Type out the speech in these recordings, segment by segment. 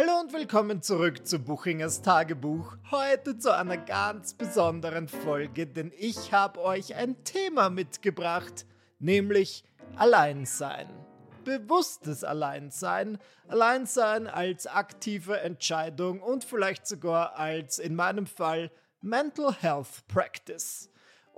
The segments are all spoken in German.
Hallo und willkommen zurück zu Buchingers Tagebuch. Heute zu einer ganz besonderen Folge, denn ich habe euch ein Thema mitgebracht, nämlich Alleinsein. Bewusstes Alleinsein, Alleinsein als aktive Entscheidung und vielleicht sogar als in meinem Fall Mental Health Practice.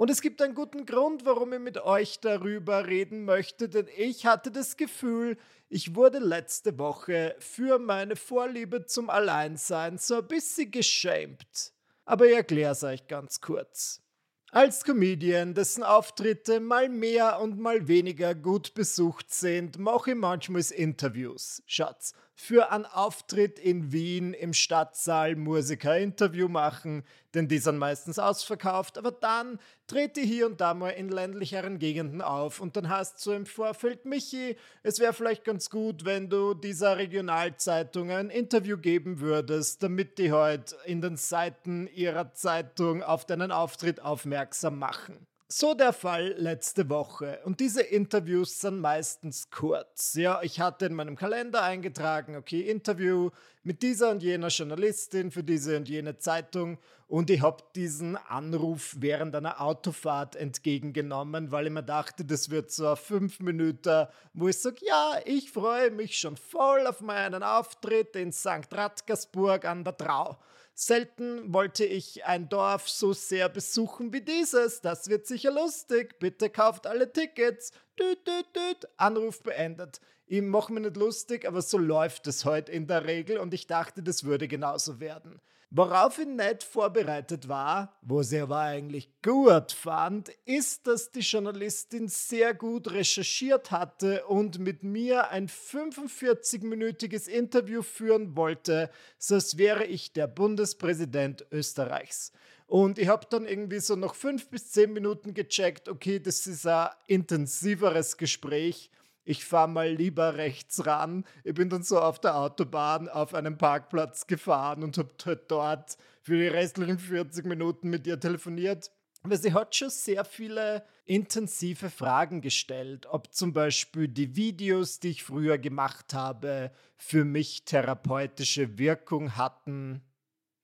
Und es gibt einen guten Grund, warum ich mit euch darüber reden möchte, denn ich hatte das Gefühl, ich wurde letzte Woche für meine Vorliebe zum Alleinsein so ein bisschen geschämt. Aber ich erkläre es euch ganz kurz. Als Comedian, dessen Auftritte mal mehr und mal weniger gut besucht sind, mache ich manchmal Interviews. Schatz, für einen Auftritt in Wien im Stadtsaal Musiker Interview machen, denn die sind meistens ausverkauft, aber dann trete hier und da mal in ländlicheren Gegenden auf und dann hast du im Vorfeld, Michi, es wäre vielleicht ganz gut, wenn du dieser Regionalzeitung ein Interview geben würdest, damit die heute in den Seiten ihrer Zeitung auf deinen Auftritt aufmerksam machen. So der Fall letzte Woche. Und diese Interviews sind meistens kurz. Ja, ich hatte in meinem Kalender eingetragen, okay, Interview mit dieser und jener Journalistin für diese und jene Zeitung. Und ich habe diesen Anruf während einer Autofahrt entgegengenommen, weil ich mir dachte, das wird so fünf Minuten, wo ich sage, ja, ich freue mich schon voll auf meinen Auftritt in St. Radgersburg an der Trau. Selten wollte ich ein Dorf so sehr besuchen wie dieses. Das wird sicher lustig. Bitte kauft alle Tickets. Düt, düt, düt. Anruf beendet. Ich mache mir nicht lustig, aber so läuft es heute in der Regel und ich dachte, das würde genauso werden. Worauf ich nicht vorbereitet war, wo sie aber eigentlich gut fand, ist, dass die Journalistin sehr gut recherchiert hatte und mit mir ein 45-minütiges Interview führen wollte, so als wäre ich der Bundespräsident Österreichs. Und ich habe dann irgendwie so noch fünf bis zehn Minuten gecheckt, okay, das ist ein intensiveres Gespräch ich fahre mal lieber rechts ran. Ich bin dann so auf der Autobahn auf einem Parkplatz gefahren und habe dort für die restlichen 40 Minuten mit ihr telefoniert. Weil sie hat schon sehr viele intensive Fragen gestellt, ob zum Beispiel die Videos, die ich früher gemacht habe, für mich therapeutische Wirkung hatten.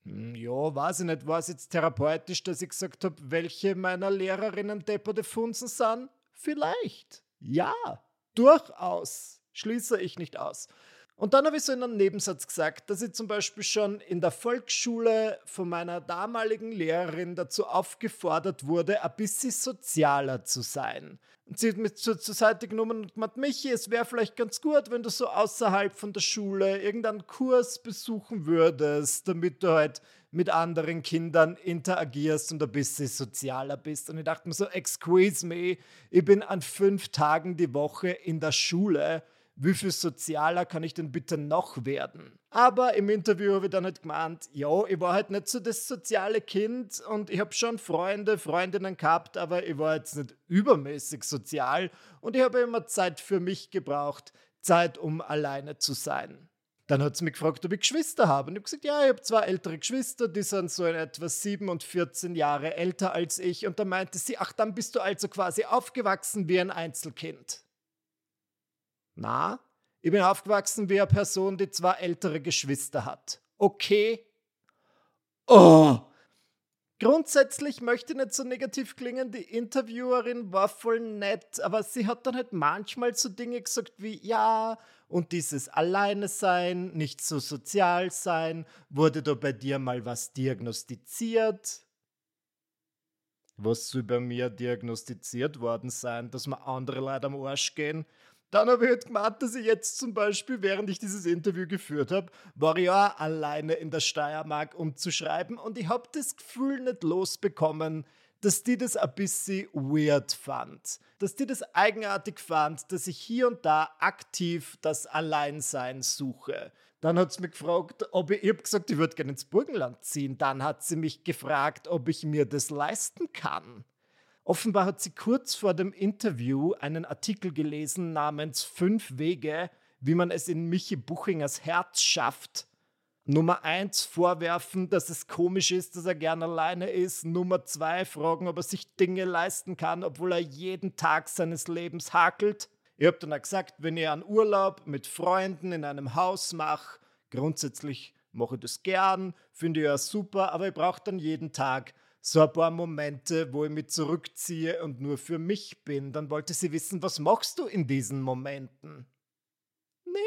Hm, ja, weiß ich nicht, war es jetzt therapeutisch, dass ich gesagt habe, welche meiner Lehrerinnen depperte Funzen sind? Vielleicht. Ja durchaus, schließe ich nicht aus. Und dann habe ich so in einem Nebensatz gesagt, dass ich zum Beispiel schon in der Volksschule von meiner damaligen Lehrerin dazu aufgefordert wurde, ein bisschen sozialer zu sein. Und sie hat mich zur, zur Seite genommen und gemeint, Michi, es wäre vielleicht ganz gut, wenn du so außerhalb von der Schule irgendeinen Kurs besuchen würdest, damit du halt mit anderen Kindern interagierst und ein bisschen sozialer bist. Und ich dachte mir so, excuse me, ich bin an fünf Tagen die Woche in der Schule. Wie viel sozialer kann ich denn bitte noch werden? Aber im Interview habe ich dann halt gemeint, ja, ich war halt nicht so das soziale Kind und ich habe schon Freunde, Freundinnen gehabt, aber ich war jetzt nicht übermäßig sozial und ich habe immer Zeit für mich gebraucht, Zeit, um alleine zu sein. Dann hat sie mich gefragt, ob ich Geschwister habe. Und ich habe gesagt, ja, ich habe zwei ältere Geschwister, die sind so in etwa sieben und 14 Jahre älter als ich. Und da meinte sie, ach, dann bist du also quasi aufgewachsen wie ein Einzelkind. Na, ich bin aufgewachsen wie eine Person, die zwei ältere Geschwister hat. Okay. Oh, Grundsätzlich möchte ich nicht so negativ klingen, die Interviewerin war voll nett, aber sie hat dann halt manchmal so Dinge gesagt wie, ja, und dieses Alleine sein, nicht so sozial sein, wurde da bei dir mal was diagnostiziert? Was soll bei mir diagnostiziert worden sein, dass mir andere Leute am Arsch gehen? Dann habe ich halt gemeint, dass ich jetzt zum Beispiel, während ich dieses Interview geführt habe, war ich ja alleine in der Steiermark, um zu schreiben. Und ich habe das Gefühl nicht losbekommen, dass die das ein bisschen weird fand. Dass die das eigenartig fand, dass ich hier und da aktiv das Alleinsein suche. Dann hat sie mich gefragt, ob ich, ich habe gesagt, ich würde gerne ins Burgenland ziehen. Dann hat sie mich gefragt, ob ich mir das leisten kann. Offenbar hat sie kurz vor dem Interview einen Artikel gelesen namens Fünf Wege, wie man es in Michi Buchingers Herz schafft. Nummer eins vorwerfen, dass es komisch ist, dass er gern alleine ist. Nummer zwei fragen, ob er sich Dinge leisten kann, obwohl er jeden Tag seines Lebens hakelt. Ich habe dann auch gesagt, wenn ich einen Urlaub mit Freunden in einem Haus mache, Grundsätzlich mache ich das gern, finde ich ja super, aber ich brauche dann jeden Tag so ein paar Momente, wo ich mich zurückziehe und nur für mich bin. Dann wollte sie wissen, was machst du in diesen Momenten?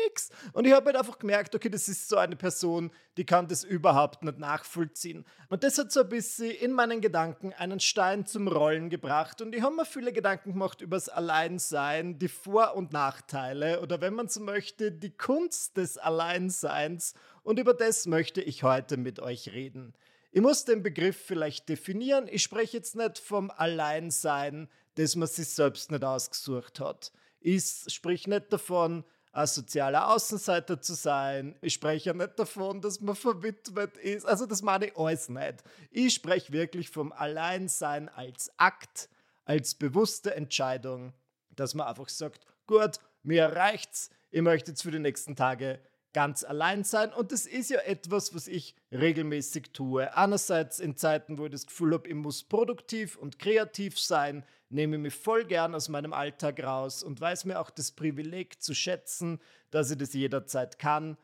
Nix. Und ich habe halt einfach gemerkt, okay, das ist so eine Person, die kann das überhaupt nicht nachvollziehen. Und das hat so ein bisschen in meinen Gedanken einen Stein zum Rollen gebracht. Und ich habe mir viele Gedanken gemacht über das Alleinsein, die Vor- und Nachteile oder wenn man so möchte, die Kunst des Alleinseins. Und über das möchte ich heute mit euch reden. Ich muss den Begriff vielleicht definieren. Ich spreche jetzt nicht vom Alleinsein, das man sich selbst nicht ausgesucht hat. Ich spreche nicht davon, ein sozialer Außenseiter zu sein. Ich spreche ja nicht davon, dass man verwitwet ist. Also das meine ich alles nicht. Ich spreche wirklich vom Alleinsein als Akt, als bewusste Entscheidung, dass man einfach sagt, gut, mir reicht's, ich möchte jetzt für die nächsten Tage ganz allein sein. Und das ist ja etwas, was ich regelmäßig tue. Einerseits in Zeiten, wo ich das Gefühl habe, ich muss produktiv und kreativ sein, nehme ich mich voll gern aus meinem Alltag raus und weiß mir auch das Privileg zu schätzen, dass ich das jederzeit kann.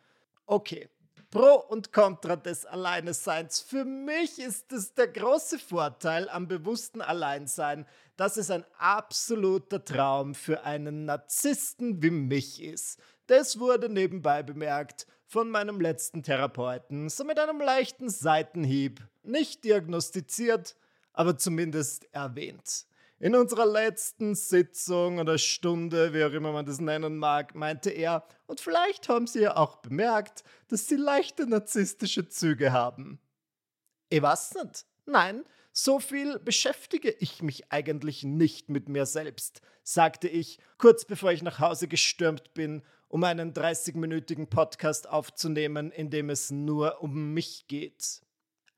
Okay, Pro und Contra des Alleineseins. Für mich ist es der große Vorteil am bewussten Alleinsein, dass es ein absoluter Traum für einen Narzissten wie mich ist. Das wurde nebenbei bemerkt von meinem letzten Therapeuten, so mit einem leichten Seitenhieb. Nicht diagnostiziert, aber zumindest erwähnt. In unserer letzten Sitzung oder Stunde, wie auch immer man das nennen mag, meinte er, und vielleicht haben Sie ja auch bemerkt, dass Sie leichte narzisstische Züge haben. Ich weiß nicht. Nein, so viel beschäftige ich mich eigentlich nicht mit mir selbst, sagte ich, kurz bevor ich nach Hause gestürmt bin um einen 30-minütigen Podcast aufzunehmen, in dem es nur um mich geht.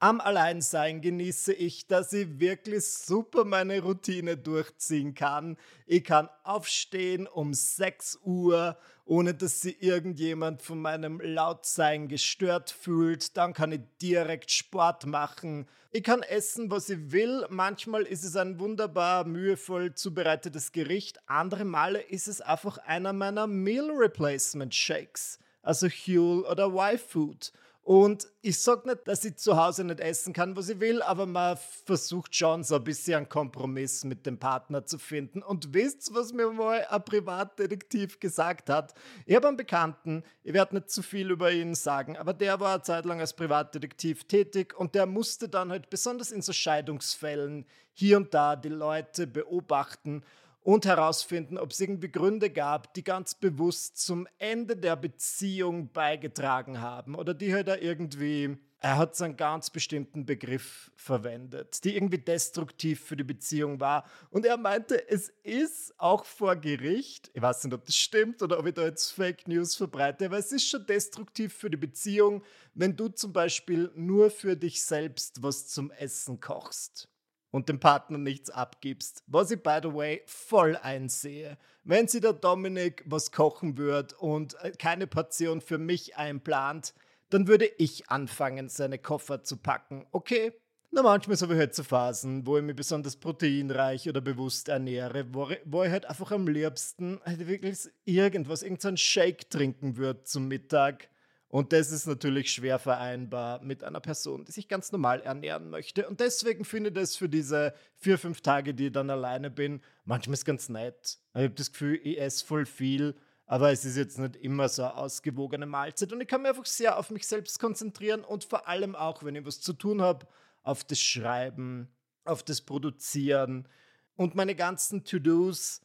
Am Alleinsein genieße ich, dass ich wirklich super meine Routine durchziehen kann. Ich kann aufstehen um 6 Uhr, ohne dass sich irgendjemand von meinem Lautsein gestört fühlt. Dann kann ich direkt Sport machen. Ich kann essen, was ich will. Manchmal ist es ein wunderbar mühevoll zubereitetes Gericht. Andere Male ist es einfach einer meiner Meal Replacement Shakes, also Huel oder Y-Food. Und ich sage nicht, dass ich zu Hause nicht essen kann, was ich will, aber man versucht schon so ein bisschen einen Kompromiss mit dem Partner zu finden. Und wisst was mir mal ein Privatdetektiv gesagt hat? Ich habe einen Bekannten, ich werde nicht zu viel über ihn sagen, aber der war eine Zeit lang als Privatdetektiv tätig und der musste dann halt besonders in so Scheidungsfällen hier und da die Leute beobachten und herausfinden, ob es irgendwie Gründe gab, die ganz bewusst zum Ende der Beziehung beigetragen haben oder die halt da irgendwie, er hat so einen ganz bestimmten Begriff verwendet, die irgendwie destruktiv für die Beziehung war. Und er meinte, es ist auch vor Gericht, ich weiß nicht, ob das stimmt oder ob ich da jetzt Fake News verbreite, aber es ist schon destruktiv für die Beziehung, wenn du zum Beispiel nur für dich selbst was zum Essen kochst und dem Partner nichts abgibst. Was ich, by the way, voll einsehe. Wenn sie der Dominik was kochen würde und äh, keine Portion für mich einplant, dann würde ich anfangen, seine Koffer zu packen. Okay? Na, manchmal habe ich halt so Phasen, wo ich mich besonders proteinreich oder bewusst ernähre, wo, wo ich halt einfach am liebsten halt wirklich irgendwas, irgendein Shake trinken würde zum Mittag und das ist natürlich schwer vereinbar mit einer Person, die sich ganz normal ernähren möchte. Und deswegen finde ich das für diese vier, fünf Tage, die ich dann alleine bin, manchmal ist ganz nett. Ich habe das Gefühl, ich esse voll viel, aber es ist jetzt nicht immer so eine ausgewogene Mahlzeit. Und ich kann mich einfach sehr auf mich selbst konzentrieren und vor allem auch, wenn ich was zu tun habe, auf das Schreiben, auf das Produzieren. Und meine ganzen To-Dos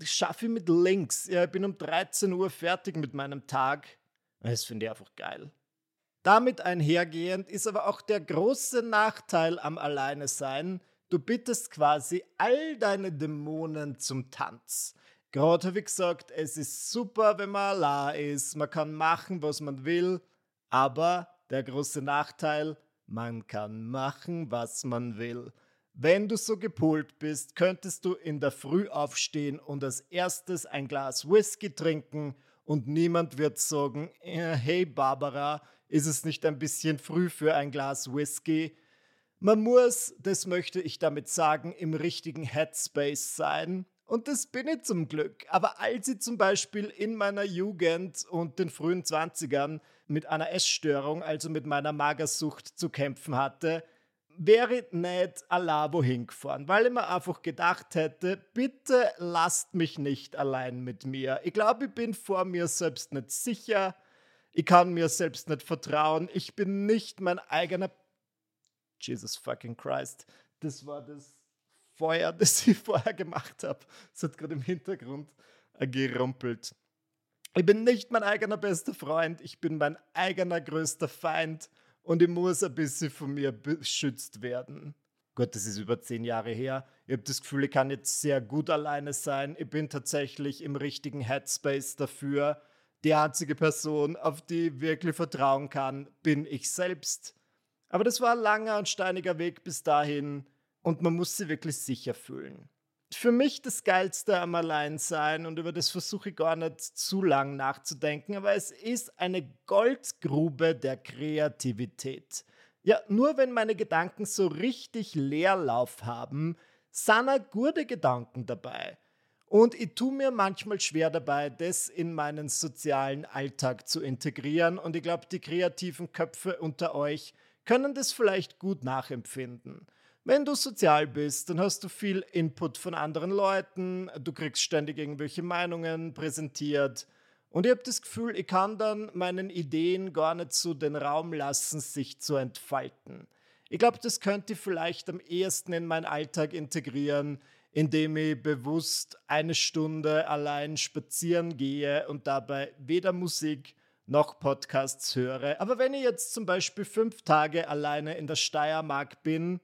schaffe ich mit Links. Ja, ich bin um 13 Uhr fertig mit meinem Tag das finde ich einfach geil. Damit einhergehend ist aber auch der große Nachteil am Alleine sein, du bittest quasi all deine Dämonen zum Tanz. Gerade habe ich gesagt, es ist super, wenn man allein ist, man kann machen, was man will, aber der große Nachteil, man kann machen, was man will. Wenn du so gepolt bist, könntest du in der Früh aufstehen und als erstes ein Glas Whisky trinken und niemand wird sagen, äh, hey Barbara, ist es nicht ein bisschen früh für ein Glas Whisky? Man muss, das möchte ich damit sagen, im richtigen Headspace sein. Und das bin ich zum Glück. Aber als ich zum Beispiel in meiner Jugend und den frühen 20ern mit einer Essstörung, also mit meiner Magersucht zu kämpfen hatte, wäre ich nicht wohin gefahren, weil ich mir einfach gedacht hätte, bitte lasst mich nicht allein mit mir. Ich glaube, ich bin vor mir selbst nicht sicher. Ich kann mir selbst nicht vertrauen. Ich bin nicht mein eigener. Jesus fucking Christ. Das war das Feuer, das ich vorher gemacht habe. Es hat gerade im Hintergrund gerumpelt. Ich bin nicht mein eigener bester Freund. Ich bin mein eigener größter Feind und ich muss ein bisschen von mir beschützt werden. Gott, das ist über zehn Jahre her. Ich habe das Gefühl, ich kann jetzt sehr gut alleine sein. Ich bin tatsächlich im richtigen Headspace dafür. Die einzige Person, auf die ich wirklich vertrauen kann, bin ich selbst. Aber das war ein langer und steiniger Weg bis dahin und man muss sich wirklich sicher fühlen für mich das Geilste am Alleinsein und über das versuche ich gar nicht zu lang nachzudenken, aber es ist eine Goldgrube der Kreativität. Ja, nur wenn meine Gedanken so richtig Leerlauf haben, sind gute Gedanken dabei. Und ich tue mir manchmal schwer dabei, das in meinen sozialen Alltag zu integrieren. Und ich glaube, die kreativen Köpfe unter euch können das vielleicht gut nachempfinden. Wenn du sozial bist, dann hast du viel Input von anderen Leuten, du kriegst ständig irgendwelche Meinungen präsentiert. Und ich habe das Gefühl, ich kann dann meinen Ideen gar nicht so den Raum lassen, sich zu entfalten. Ich glaube, das könnte ich vielleicht am ehesten in meinen Alltag integrieren, indem ich bewusst eine Stunde allein spazieren gehe und dabei weder Musik noch Podcasts höre. Aber wenn ich jetzt zum Beispiel fünf Tage alleine in der Steiermark bin,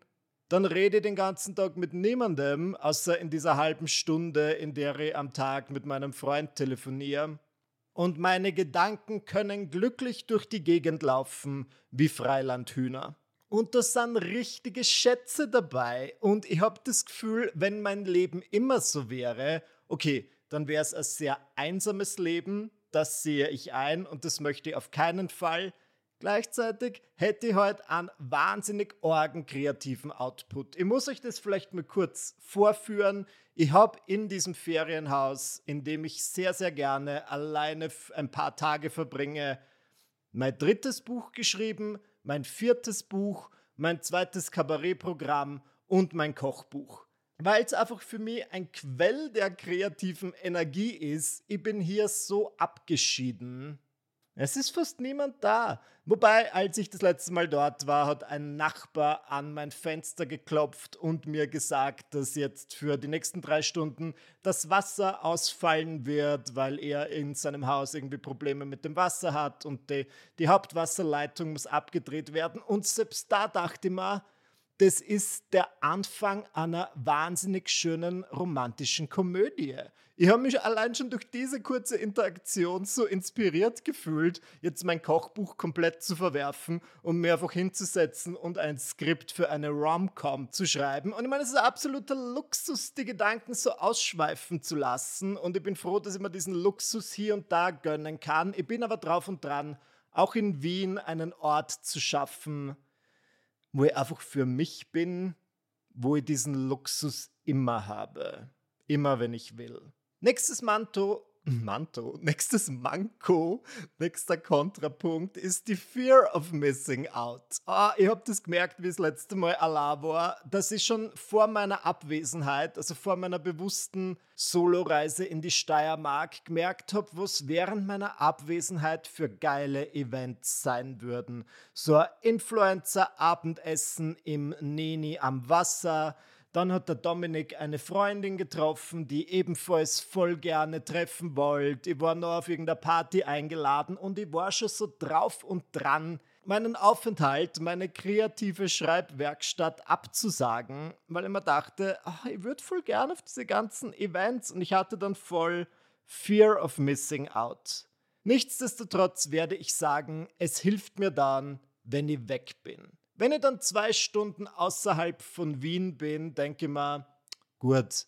dann rede ich den ganzen Tag mit niemandem, außer in dieser halben Stunde, in der ich am Tag mit meinem Freund telefoniere. Und meine Gedanken können glücklich durch die Gegend laufen wie Freilandhühner. Und da sind richtige Schätze dabei. Und ich habe das Gefühl, wenn mein Leben immer so wäre, okay, dann wäre es ein sehr einsames Leben, das sehe ich ein und das möchte ich auf keinen Fall. Gleichzeitig hätte ich heute einen wahnsinnig orgen kreativen Output. Ich muss euch das vielleicht mal kurz vorführen. Ich habe in diesem Ferienhaus, in dem ich sehr, sehr gerne alleine ein paar Tage verbringe, mein drittes Buch geschrieben, mein viertes Buch, mein zweites Kabarettprogramm und mein Kochbuch. Weil es einfach für mich ein Quell der kreativen Energie ist. Ich bin hier so abgeschieden es ist fast niemand da. Wobei, als ich das letzte Mal dort war, hat ein Nachbar an mein Fenster geklopft und mir gesagt, dass jetzt für die nächsten drei Stunden das Wasser ausfallen wird, weil er in seinem Haus irgendwie Probleme mit dem Wasser hat und die, die Hauptwasserleitung muss abgedreht werden. Und selbst da dachte ich mir, das ist der Anfang einer wahnsinnig schönen romantischen Komödie. Ich habe mich allein schon durch diese kurze Interaktion so inspiriert gefühlt, jetzt mein Kochbuch komplett zu verwerfen und mir einfach hinzusetzen und ein Skript für eine Rom-Com zu schreiben. Und ich meine, es ist ein absoluter Luxus, die Gedanken so ausschweifen zu lassen. Und ich bin froh, dass ich mir diesen Luxus hier und da gönnen kann. Ich bin aber drauf und dran, auch in Wien einen Ort zu schaffen, wo ich einfach für mich bin, wo ich diesen Luxus immer habe. Immer wenn ich will. Nächstes Manto, Manto, nächstes Manko, nächster Kontrapunkt ist die Fear of Missing Out. Ah, ich habe das gemerkt, wie es letzte Mal Allah war, dass ich schon vor meiner Abwesenheit, also vor meiner bewussten Soloreise in die Steiermark gemerkt habe, was während meiner Abwesenheit für geile Events sein würden. So ein Influencer-Abendessen im Neni am Wasser, dann hat der Dominik eine Freundin getroffen, die ebenfalls voll gerne treffen wollte. Ich war noch auf irgendeiner Party eingeladen und ich war schon so drauf und dran, meinen Aufenthalt, meine kreative Schreibwerkstatt abzusagen, weil ich mir dachte, ach, ich würde voll gerne auf diese ganzen Events und ich hatte dann voll Fear of Missing Out. Nichtsdestotrotz werde ich sagen, es hilft mir dann, wenn ich weg bin. Wenn ich dann zwei Stunden außerhalb von Wien bin, denke ich mir, gut,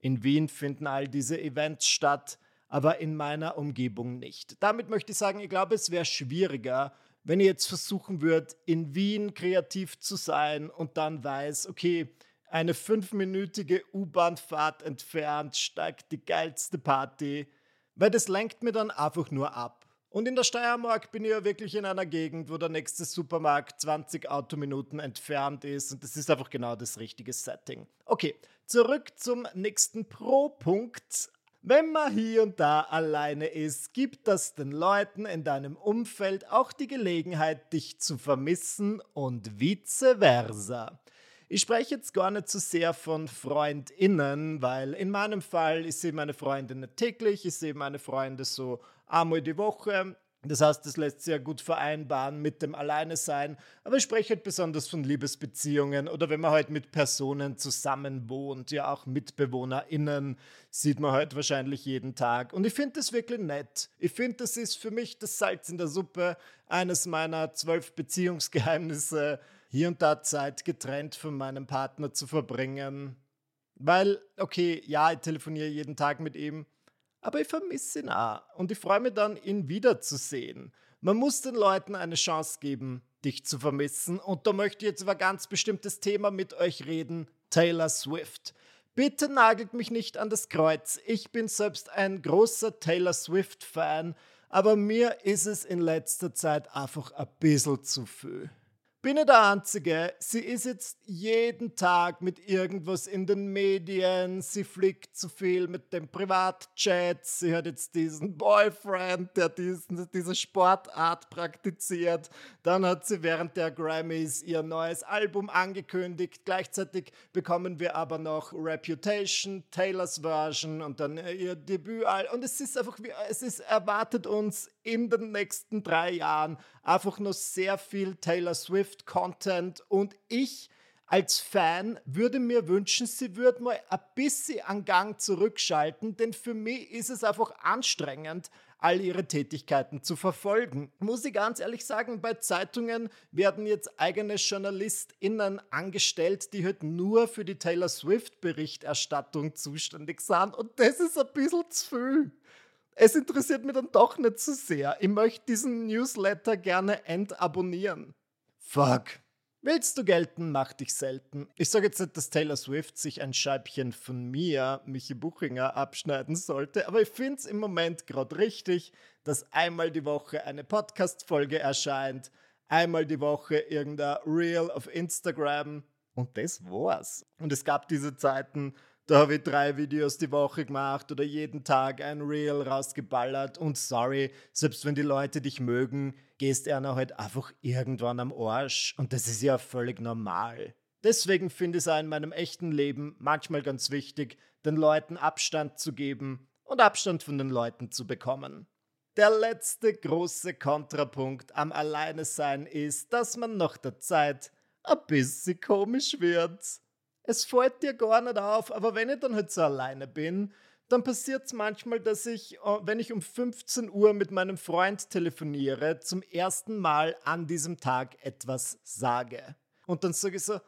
in Wien finden all diese Events statt, aber in meiner Umgebung nicht. Damit möchte ich sagen, ich glaube, es wäre schwieriger, wenn ich jetzt versuchen würde, in Wien kreativ zu sein und dann weiß, okay, eine fünfminütige U-Bahn-Fahrt entfernt steigt die geilste Party, weil das lenkt mir dann einfach nur ab. Und in der Steiermark bin ich ja wirklich in einer Gegend, wo der nächste Supermarkt 20 Autominuten entfernt ist. Und das ist einfach genau das richtige Setting. Okay, zurück zum nächsten Pro-Punkt. Wenn man hier und da alleine ist, gibt das den Leuten in deinem Umfeld auch die Gelegenheit, dich zu vermissen und vice versa. Ich spreche jetzt gar nicht so sehr von FreundInnen, weil in meinem Fall, ich sehe meine Freunde nicht täglich, ich sehe meine Freunde so einmal die Woche. Das heißt, das lässt sich ja gut vereinbaren mit dem Alleine sein. Aber ich spreche halt besonders von Liebesbeziehungen oder wenn man halt mit Personen zusammen wohnt, ja auch MitbewohnerInnen, sieht man halt wahrscheinlich jeden Tag. Und ich finde das wirklich nett. Ich finde, das ist für mich das Salz in der Suppe, eines meiner zwölf Beziehungsgeheimnisse, hier und da Zeit getrennt von meinem Partner zu verbringen. Weil, okay, ja, ich telefoniere jeden Tag mit ihm, aber ich vermisse ihn auch und ich freue mich dann, ihn wiederzusehen. Man muss den Leuten eine Chance geben, dich zu vermissen und da möchte ich jetzt über ein ganz bestimmtes Thema mit euch reden, Taylor Swift. Bitte nagelt mich nicht an das Kreuz. Ich bin selbst ein großer Taylor Swift-Fan, aber mir ist es in letzter Zeit einfach ein bisschen zu viel bin ich der Einzige. Sie ist jetzt jeden Tag mit irgendwas in den Medien. Sie fliegt zu viel mit dem Privatchat. Sie hat jetzt diesen Boyfriend, der diesen, diese Sportart praktiziert. Dann hat sie während der Grammys ihr neues Album angekündigt. Gleichzeitig bekommen wir aber noch Reputation, Taylors Version und dann ihr Debüt. Und es ist einfach, es ist erwartet uns in den nächsten drei Jahren einfach noch sehr viel Taylor Swift-Content und ich als Fan würde mir wünschen, sie würde mal ein bisschen an Gang zurückschalten, denn für mich ist es einfach anstrengend, all ihre Tätigkeiten zu verfolgen. Muss ich ganz ehrlich sagen, bei Zeitungen werden jetzt eigene JournalistInnen angestellt, die halt nur für die Taylor Swift-Berichterstattung zuständig sind. Und das ist ein bisschen zu viel es interessiert mich dann doch nicht so sehr. Ich möchte diesen Newsletter gerne entabonnieren. Fuck. Willst du gelten, mach dich selten. Ich sage jetzt nicht, dass Taylor Swift sich ein Scheibchen von mir, Michi Buchinger, abschneiden sollte, aber ich finde es im Moment gerade richtig, dass einmal die Woche eine Podcast-Folge erscheint, einmal die Woche irgendein Reel auf Instagram und das war's. Und es gab diese Zeiten, da habe ich drei Videos die Woche gemacht oder jeden Tag ein Reel rausgeballert. Und sorry, selbst wenn die Leute dich mögen, gehst einer halt einfach irgendwann am Arsch. Und das ist ja völlig normal. Deswegen finde ich es auch in meinem echten Leben manchmal ganz wichtig, den Leuten Abstand zu geben und Abstand von den Leuten zu bekommen. Der letzte große Kontrapunkt am Alleine sein ist, dass man nach der Zeit ein bisschen komisch wird es fällt dir gar nicht auf, aber wenn ich dann halt so alleine bin, dann passiert es manchmal, dass ich, äh, wenn ich um 15 Uhr mit meinem Freund telefoniere, zum ersten Mal an diesem Tag etwas sage. Und dann sage ich so,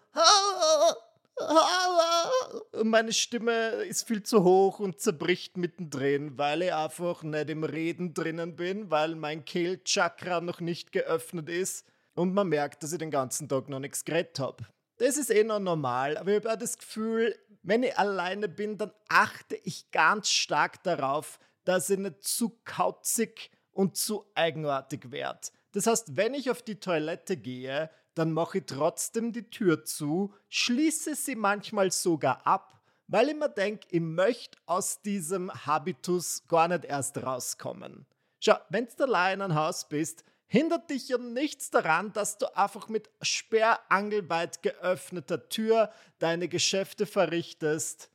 und meine Stimme ist viel zu hoch und zerbricht mittendrin, weil ich einfach nicht im Reden drinnen bin, weil mein Kehlchakra noch nicht geöffnet ist und man merkt, dass ich den ganzen Tag noch nichts geredet habe. Das ist eh noch normal, aber ich habe das Gefühl, wenn ich alleine bin, dann achte ich ganz stark darauf, dass ich nicht zu kauzig und zu eigenartig werde. Das heißt, wenn ich auf die Toilette gehe, dann mache ich trotzdem die Tür zu, schließe sie manchmal sogar ab, weil ich mir denke, ich möchte aus diesem Habitus gar nicht erst rauskommen. Schau, wenn du allein in einem Haus bist, hindert dich ja nichts daran, dass du einfach mit sperrangelweit geöffneter Tür deine Geschäfte verrichtest.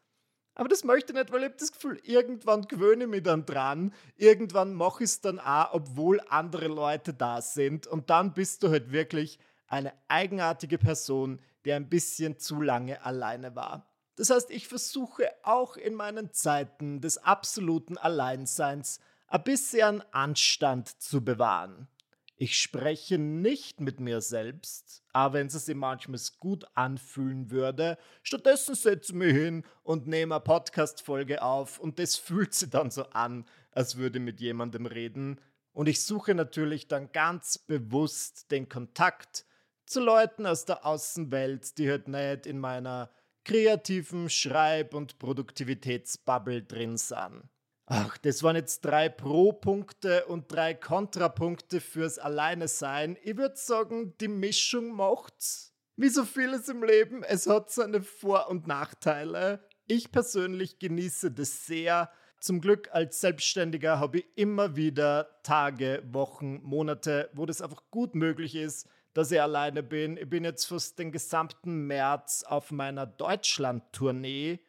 Aber das möchte ich nicht, weil ich das Gefühl, irgendwann gewöhne ich mich dann dran. Irgendwann mache ich es dann auch, obwohl andere Leute da sind. Und dann bist du halt wirklich eine eigenartige Person, die ein bisschen zu lange alleine war. Das heißt, ich versuche auch in meinen Zeiten des absoluten Alleinseins ein bisschen Anstand zu bewahren. Ich spreche nicht mit mir selbst, aber wenn es sich manchmal gut anfühlen würde. Stattdessen setze ich mich hin und nehme eine Podcast-Folge auf und das fühlt sich dann so an, als würde ich mit jemandem reden. Und ich suche natürlich dann ganz bewusst den Kontakt zu Leuten aus der Außenwelt, die halt nicht in meiner kreativen Schreib- und Produktivitätsbubble drin sind. Ach, das waren jetzt drei Pro-Punkte und drei Kontrapunkte fürs Alleine sein. Ich würde sagen, die Mischung macht's. Wie so vieles im Leben, es hat seine Vor- und Nachteile. Ich persönlich genieße das sehr. Zum Glück als Selbstständiger habe ich immer wieder Tage, Wochen, Monate, wo das einfach gut möglich ist, dass ich alleine bin. Ich bin jetzt fast den gesamten März auf meiner Deutschland-Tournee.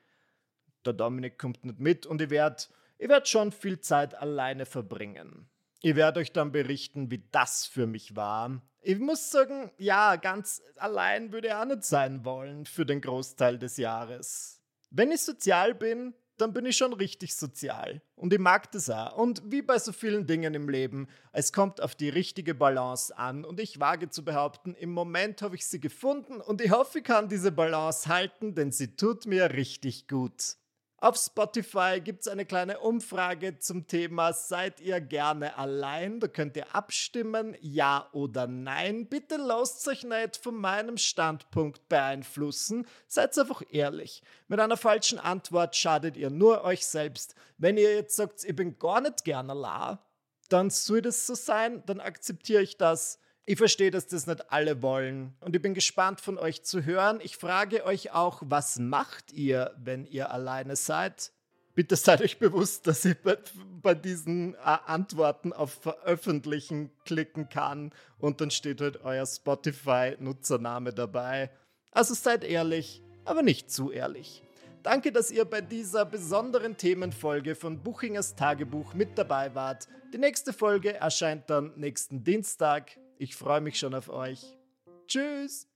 Der Dominik kommt nicht mit und ich werde ich werd schon viel Zeit alleine verbringen. Ich werde euch dann berichten, wie das für mich war. Ich muss sagen, ja, ganz allein würde ich auch nicht sein wollen für den Großteil des Jahres. Wenn ich sozial bin, dann bin ich schon richtig sozial. Und ich mag das auch. Und wie bei so vielen Dingen im Leben, es kommt auf die richtige Balance an. Und ich wage zu behaupten, im Moment habe ich sie gefunden und ich hoffe, ich kann diese Balance halten, denn sie tut mir richtig gut. Auf Spotify gibt es eine kleine Umfrage zum Thema Seid ihr gerne allein? Da könnt ihr abstimmen, ja oder nein. Bitte lasst euch nicht von meinem Standpunkt beeinflussen. Seid einfach ehrlich. Mit einer falschen Antwort schadet ihr nur euch selbst. Wenn ihr jetzt sagt, ich bin gar nicht gerne allein, dann soll das so sein, dann akzeptiere ich das. Ich verstehe, dass das nicht alle wollen und ich bin gespannt von euch zu hören. Ich frage euch auch, was macht ihr, wenn ihr alleine seid? Bitte seid euch bewusst, dass ihr bei, bei diesen äh, Antworten auf Veröffentlichen klicken kann und dann steht halt euer Spotify-Nutzername dabei. Also seid ehrlich, aber nicht zu ehrlich. Danke, dass ihr bei dieser besonderen Themenfolge von Buchingers Tagebuch mit dabei wart. Die nächste Folge erscheint dann nächsten Dienstag. Ich freue mich schon auf euch. Tschüss!